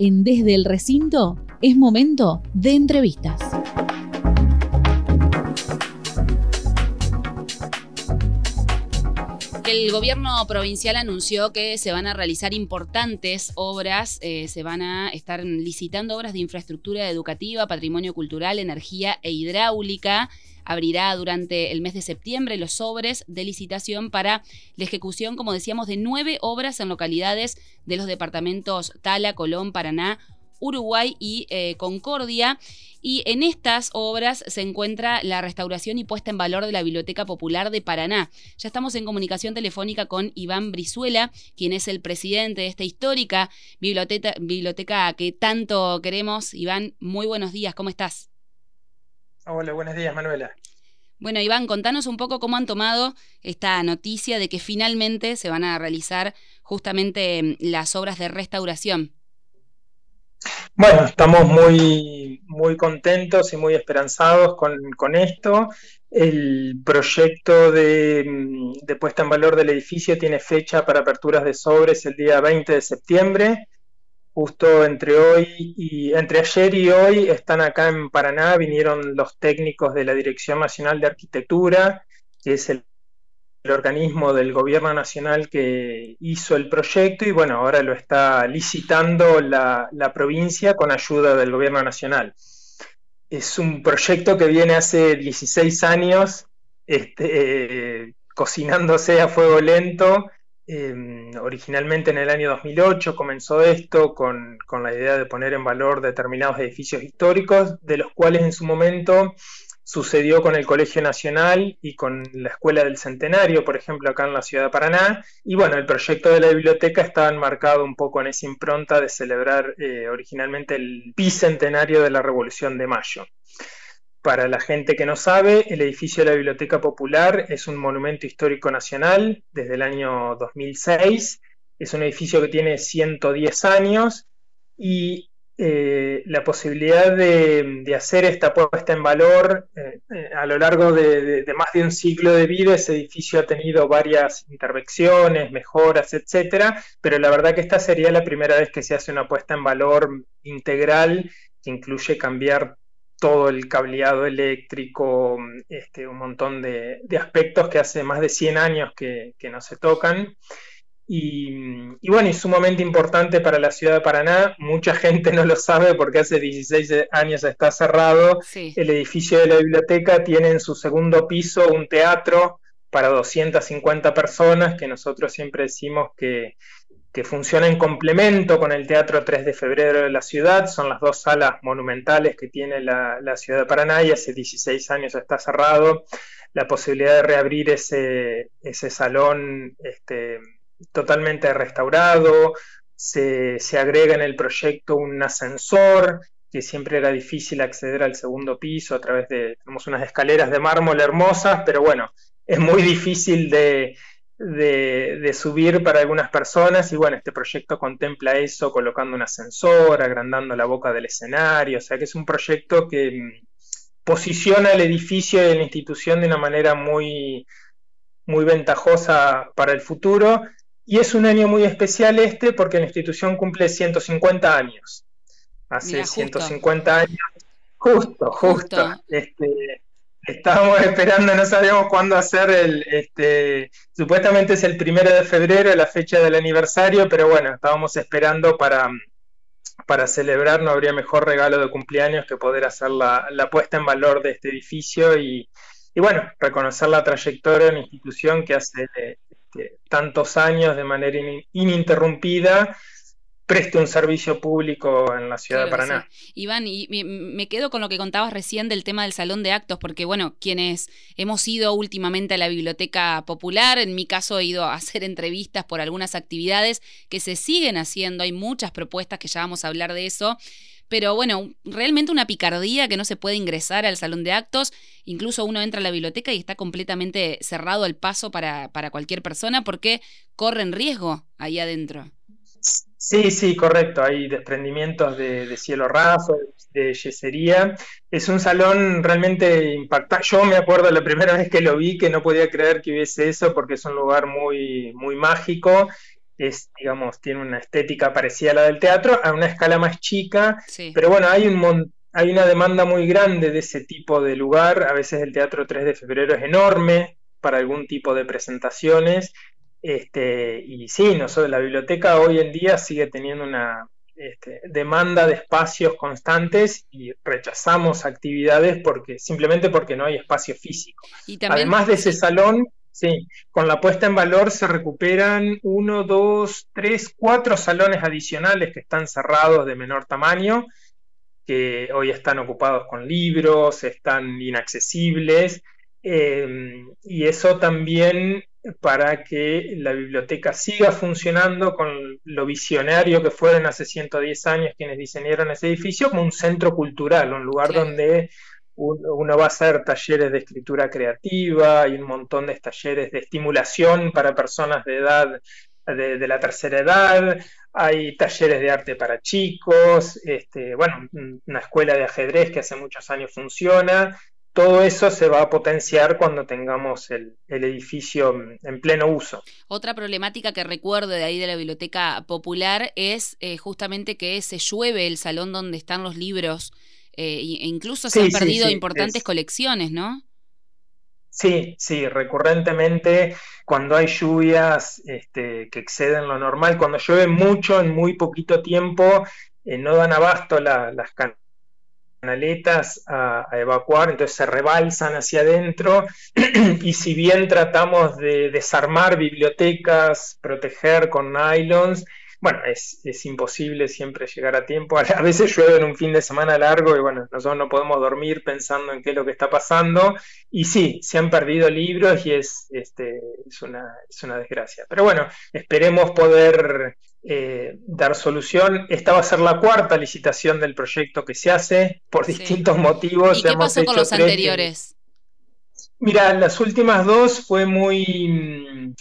En Desde el Recinto es momento de entrevistas. El gobierno provincial anunció que se van a realizar importantes obras, eh, se van a estar licitando obras de infraestructura educativa, patrimonio cultural, energía e hidráulica. Abrirá durante el mes de septiembre los sobres de licitación para la ejecución, como decíamos, de nueve obras en localidades de los departamentos Tala, Colón, Paraná, Uruguay y eh, Concordia. Y en estas obras se encuentra la restauración y puesta en valor de la Biblioteca Popular de Paraná. Ya estamos en comunicación telefónica con Iván Brizuela, quien es el presidente de esta histórica biblioteca, biblioteca que tanto queremos. Iván, muy buenos días, ¿cómo estás? Hola, buenos días, Manuela. Bueno, Iván, contanos un poco cómo han tomado esta noticia de que finalmente se van a realizar justamente mm, las obras de restauración. Bueno, estamos muy, muy contentos y muy esperanzados con, esto. El proyecto de, de, puesta en valor del edificio tiene fecha para aperturas de sobres el día 20 de septiembre. Justo entre hoy y entre ayer y hoy están acá en Paraná, vinieron los técnicos de la Dirección Nacional de Arquitectura, que es el el organismo del gobierno nacional que hizo el proyecto y bueno, ahora lo está licitando la, provincia con ayuda del gobierno nacional. Es un proyecto que viene hace 16 años este, cocinándose a fuego lento. Em, originalmente en el año 2008 comenzó esto con, con la idea de poner en valor determinados edificios históricos, de los cuales en su momento Sucedió con el Colegio Nacional y con la Escuela del Centenario, por ejemplo, acá en la ciudad de Paraná. Y bueno, el proyecto de la biblioteca estaba enmarcado un poco en esa impronta de celebrar eh, originalmente el bicentenario de la Revolución de Mayo. Para la gente que no sabe, el edificio de la Biblioteca Popular es un monumento histórico nacional desde el año 2006. Es un edificio que tiene 110 años y eh, la posibilidad de, hacer esta puesta en valor eh, eh, a lo largo de, más de un siglo de vida. Ese edificio ha tenido varias intervenciones, mejoras, etcétera, pero la verdad que esta sería la primera vez que se hace una puesta en valor integral que incluye cambiar todo el cableado eléctrico, este, un montón de, aspectos que hace más de 100 años que, que no se tocan. Y, bueno, y sumamente importante para la ciudad de Paraná. Mucha gente no lo sabe porque hace 16 años está cerrado. El edificio de la biblioteca tiene en su segundo piso un teatro para 250 personas que nosotros siempre decimos que, funciona en complemento con el Teatro 3 de Febrero de la ciudad. Son las dos salas monumentales que tiene la, ciudad de Paraná y hace 16 años está cerrado. La posibilidad de reabrir ese, ese salón este, totalmente restaurado, se, agrega en el proyecto un ascensor, que siempre era difícil acceder al segundo piso a través de, tenemos unas escaleras de mármol hermosas, pero bueno, es muy difícil de, subir para algunas personas y bueno, este proyecto contempla eso colocando un ascensor, agrandando la boca del escenario, o sea que es un proyecto que mm, posiciona el edificio y la institución de una manera muy, muy ventajosa para el futuro y es un año muy especial este porque la institución cumple 150 años. Hace 150 años, justo, justo. Este, estábamos esperando, no sabíamos cuándo hacer el, este, supuestamente es el primero de febrero, la fecha del aniversario, pero bueno, estábamos esperando para, para celebrar, no habría mejor regalo de cumpleaños que poder hacer la, puesta en valor de este edificio y, y bueno, reconocer la trayectoria de una institución que hace tantos años de manera ininterrumpida preste un servicio público en la ciudad de Paraná. Iván, y me quedo con lo que contabas recién del tema del salón de actos, porque bueno, quienes hemos ido últimamente a la biblioteca popular, en mi caso he ido a hacer entrevistas por algunas actividades que se siguen haciendo, hay muchas propuestas que ya vamos a hablar de eso, pero bueno, realmente una picardía que no se puede ingresar al salón de actos, incluso uno entra a la biblioteca y está completamente cerrado el paso para, cualquier persona porque corren riesgo ahí adentro. Sí, sí, correcto. Hay desprendimientos de, cielo raso, de yesería. Es un salón realmente impactante. Yo me acuerdo la primera vez que lo vi que no podía creer que hubiese eso porque es un lugar muy, muy mágico es, digamos, tiene una estética parecida a la del teatro, a una escala más chica, pero bueno, hay un hay una demanda muy grande de ese tipo de lugar, a veces el Teatro 3 de Febrero es enorme para algún tipo de presentaciones, este, y sí, nosotros, la biblioteca hoy en día sigue teniendo una este, demanda de espacios constantes y rechazamos actividades porque simplemente porque no hay espacio físico. Además de ese salón, Sí, con la puesta en valor se recuperan uno, dos, tres, cuatro salones adicionales que están cerrados de menor tamaño, que hoy están ocupados con libros, están inaccesibles, em, y eso también para que la biblioteca siga funcionando con lo visionario que fueron hace 110 años quienes diseñaron ese edificio como un centro cultural, un lugar donde uno va a hacer talleres de escritura creativa y un montón de talleres de estimulación para personas de edad de, la tercera edad, hay talleres de arte para chicos, este, bueno, una escuela de ajedrez que hace muchos años funciona. Todo eso se va a potenciar cuando tengamos el, edificio en pleno uso. Otra problemática que recuerdo de ahí de la biblioteca popular es eh, justamente que se llueve el salón donde están los libros eh, e incluso se han perdido importantes colecciones, ¿no? Sí, sí, recurrentemente cuando hay lluvias este, que exceden lo normal, cuando llueve mucho en muy poquito tiempo, eh, no dan abasto las canaletas a, a, evacuar, entonces se rebalsan hacia adentro y si bien tratamos de desarmar bibliotecas, proteger con nylons, bueno, es, imposible siempre llegar a tiempo. A veces llueve en un fin de semana largo y bueno, nosotros no podemos dormir pensando en qué es lo que está pasando. Y sí, se han perdido libros y es, este, es, una, es una desgracia. Pero bueno, esperemos poder eh, dar solución. Esta va a ser la cuarta licitación del proyecto que se hace por distintos motivos. ¿Y qué pasó con los anteriores? Mira, las últimas dos fue muy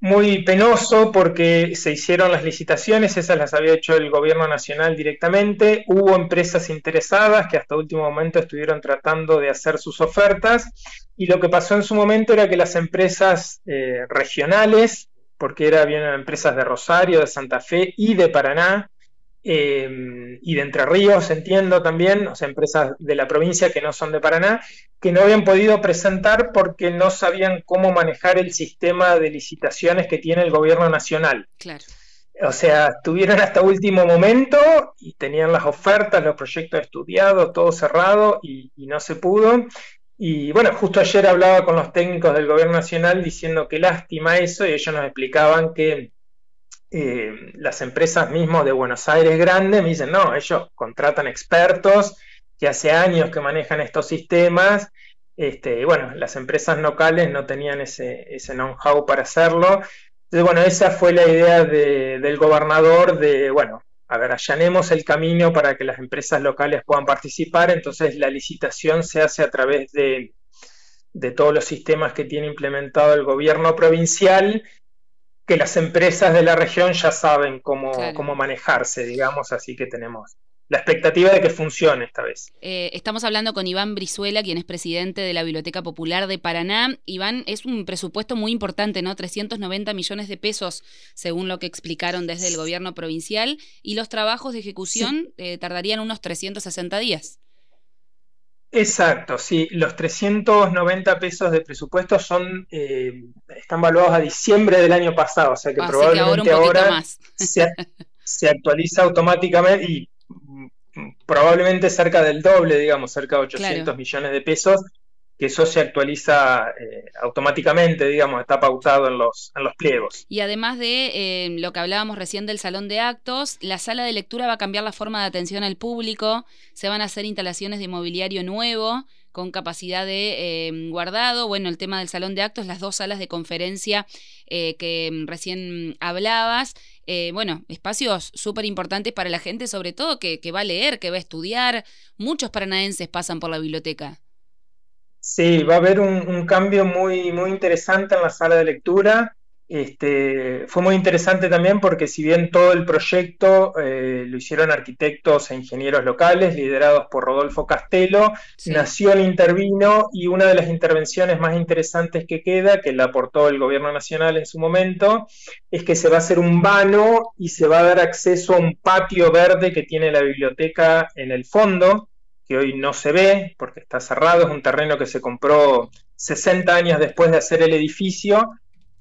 muy penoso porque se hicieron las licitaciones, esas las había hecho el gobierno nacional directamente, hubo empresas interesadas que hasta último momento estuvieron tratando de hacer sus ofertas. Y lo que pasó en su momento era que las empresas eh, regionales, porque era empresas de Rosario, de Santa Fe y de Paraná, Em, y de Entre Ríos, entiendo también, o sea, empresas de la provincia que no son de Paraná, que no habían podido presentar porque no sabían cómo manejar el sistema de licitaciones que tiene el gobierno nacional. Claro. O sea, estuvieron hasta último momento y tenían las ofertas, los proyectos estudiados, todo cerrado y, y no se pudo. Y bueno, justo ayer hablaba con los técnicos del gobierno nacional diciendo que lástima eso y ellos nos explicaban que eh, las empresas mismas de Buenos Aires grandes me dicen, no, ellos contratan expertos que hace años que manejan estos sistemas, este, y bueno, las empresas locales no tenían ese, ese know-how para hacerlo. Entonces, bueno, esa fue la idea del gobernador de, bueno, a ver, allanemos el camino para que las empresas locales puedan participar, entonces la licitación se hace a través de, de todos los sistemas que tiene implementado el gobierno provincial que las empresas de la región ya saben cómo, cómo manejarse, digamos, así que tenemos la expectativa de que funcione esta vez. Eh, estamos hablando con Iván Brizuela, quien es presidente de la Biblioteca Popular de Paraná. Iván, es un presupuesto muy importante, ¿no? 390 millones de pesos, según lo que explicaron desde el gobierno provincial, y los trabajos de ejecución eh, tardarían unos 360 días. Exacto, sí, los 390 pesos de presupuesto son eh, están valuados a diciembre del año pasado, o sea que probablemente ahora, Se, actualiza automáticamente y mm, probablemente cerca del doble, digamos, cerca de 800 millones de pesos, que eso se actualiza eh, automáticamente, digamos, está pautado en los, en los pliegos. Y además de eh, lo que hablábamos recién del salón de actos, la sala de lectura va a cambiar la forma de atención al público, se van a hacer instalaciones de mobiliario nuevo con capacidad de eh, guardado, bueno, el tema del salón de actos, las dos salas de conferencia que recién hablabas, bueno, espacios súper importantes para la gente, sobre todo que, que va a leer, que va a estudiar, muchos paranaenses pasan por la biblioteca. Sí, va a haber un, cambio muy, muy interesante en la sala de lectura. Este, fue muy interesante también porque si bien todo el proyecto eh, lo hicieron arquitectos e ingenieros locales liderados por Rodolfo Castelo, Nación intervino y una de las intervenciones más interesantes que queda, que la aportó el gobierno nacional en su momento, es que se va a hacer un vano y se va a dar acceso a un patio verde que tiene la biblioteca en el fondo, que hoy no se ve porque está cerrado, es un terreno que se compró 60 años después de hacer el edificio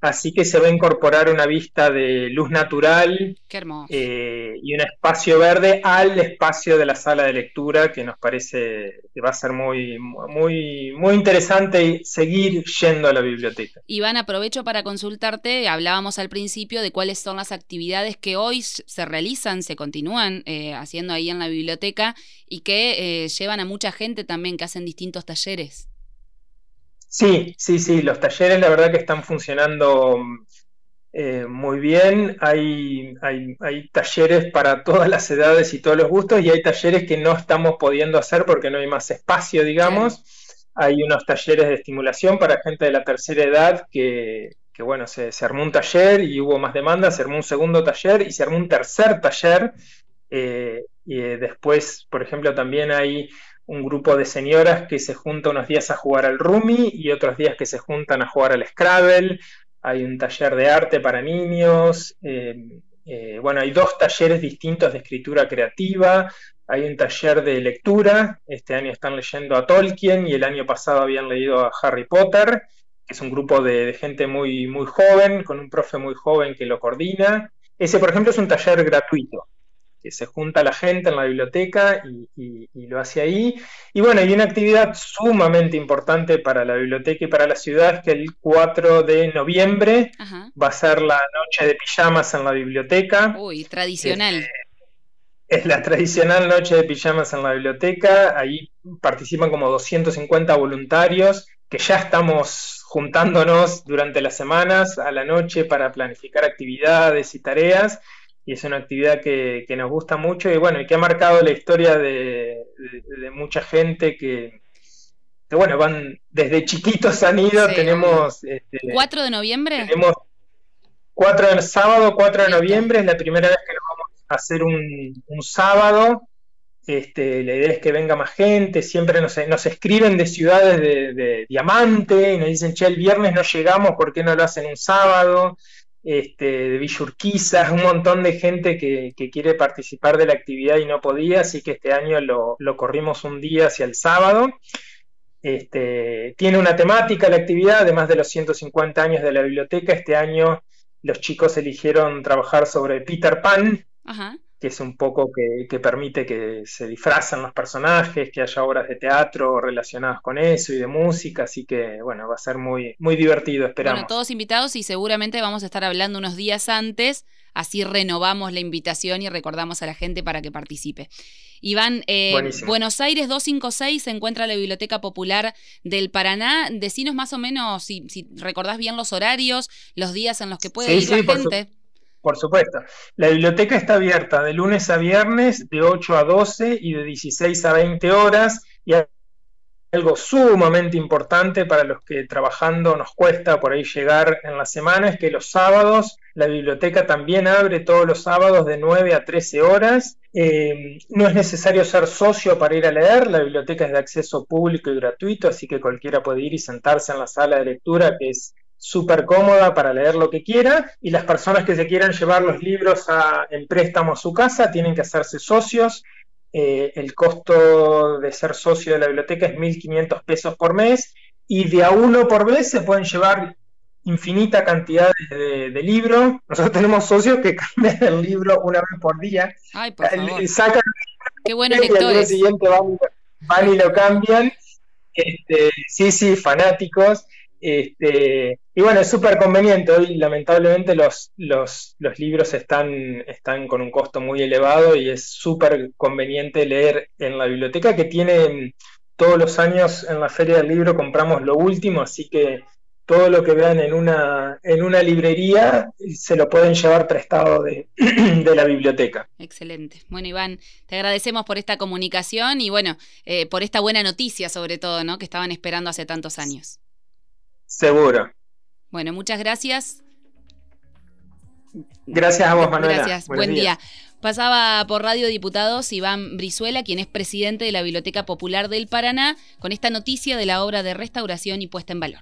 Así que se va a incorporar una vista de luz natural eh, y un espacio verde al espacio de la sala de lectura que nos parece que va a ser muy, muy, muy interesante seguir yendo a la biblioteca. Iván, aprovecho para consultarte, hablábamos al principio de cuáles son las actividades que hoy se realizan, se continúan eh, haciendo ahí en la biblioteca y que eh, llevan a mucha gente también que hacen distintos talleres. Sí, sí, sí, los talleres la verdad que están funcionando eh, muy bien. Hay, hay, talleres para todas las edades y todos los gustos y hay talleres que no estamos pudiendo hacer porque no hay más espacio, digamos. Hay unos talleres de estimulación para gente de la tercera edad que, bueno, se, armó un taller y hubo más demanda, se armó un segundo taller y se armó un tercer taller. Eh, y eh, después, por ejemplo, también hay un grupo de señoras que se junta unos días a jugar al Rumi y otros días que se juntan a jugar al Scrabble. Hay un taller de arte para niños. Eh, eh, bueno, hay dos talleres distintos de escritura creativa. Hay un taller de lectura. Este año están leyendo a Tolkien y el año pasado habían leído a Harry Potter, que es un grupo de, de gente muy, muy joven, con un profe muy joven que lo coordina. Ese, por ejemplo, es un taller gratuito que se junta la gente en la biblioteca y, lo hace ahí. Y bueno, hay una actividad sumamente importante para la biblioteca y para la ciudad, que el 4 de noviembre va a ser la noche de pijamas en la biblioteca. Uy, tradicional. Este, es la tradicional noche de pijamas en la biblioteca. Ahí participan como 250 voluntarios que ya estamos juntándonos durante las semanas a la noche para planificar actividades y tareas y es una actividad que, nos gusta mucho y bueno, y que ha marcado la historia de, mucha gente que, bueno, van desde chiquitos han ido, tenemos... Este, ¿4 de noviembre? Tenemos 4 de, sábado 4 de noviembre, es la primera vez que lo vamos a hacer un, sábado. Este, la idea es que venga más gente, siempre nos, nos escriben de ciudades de, de, diamante y nos dicen, che, el viernes no llegamos, ¿por qué no lo hacen un sábado? Este, de Villurquiza, un montón de gente que, quiere participar de la actividad y no podía, así que este año lo, corrimos un día hacia el sábado. Este, tiene una temática la actividad, además de los 150 años de la biblioteca, este año los chicos eligieron trabajar sobre Peter Pan, que es un poco que, permite que se disfrazan los personajes, que haya obras de teatro relacionadas con eso y de música, así que bueno, va a ser muy, muy divertido, esperamos. Bueno, todos invitados y seguramente vamos a estar hablando unos días antes, así renovamos la invitación y recordamos a la gente para que participe. Iván, eh, Buenos Aires 256 se encuentra la Biblioteca Popular del Paraná. Decinos más o menos si, recordás bien los horarios, los días en los que puede ir la gente. Por supuesto. La biblioteca está abierta de lunes a viernes de 8 a 12 y de 16 a 20 horas. Y algo sumamente importante para los que trabajando nos cuesta por ahí llegar en la semana es que los sábados la biblioteca también abre todos los sábados de 9 a 13 horas. Eh, no es necesario ser socio para ir a leer, la biblioteca es de acceso público y gratuito, así que cualquiera puede ir y sentarse en la sala de lectura que es súper cómoda para leer lo que quiera y las personas que se quieran llevar los libros a, en préstamo a su casa tienen que hacerse socios. Eh, el costo de ser socio de la biblioteca es 1.500 pesos por mes y de a uno por vez se pueden llevar infinita cantidad de, libros. Nosotros tenemos socios que cambian el libro una vez por día. Ay, por favor. Sacan Qué buenos lectores. siguiente van, y lo cambian. Este, sí, sí, fanáticos. Este, y bueno, es súper conveniente. Hoy lamentablemente los, los, libros están, están con un costo muy elevado y es súper conveniente leer en la biblioteca que tiene todos los años en la feria del libro compramos lo último, así que todo lo que vean en una, en una librería se lo pueden llevar prestado de, de la biblioteca. Excelente. Bueno, Iván, te agradecemos por esta comunicación y bueno, eh, por esta buena noticia sobre todo, ¿no? Que estaban esperando hace tantos años. Seguro. Bueno, muchas gracias. Gracias a vos, Manuela. Gracias, buen día. Pasaba por Radio Diputados Iván Brizuela, quien es presidente de la Biblioteca Popular del Paraná, con esta noticia de la obra de restauración y puesta en valor.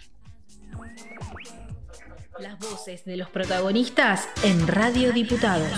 Las voces de los protagonistas en Radio Diputados.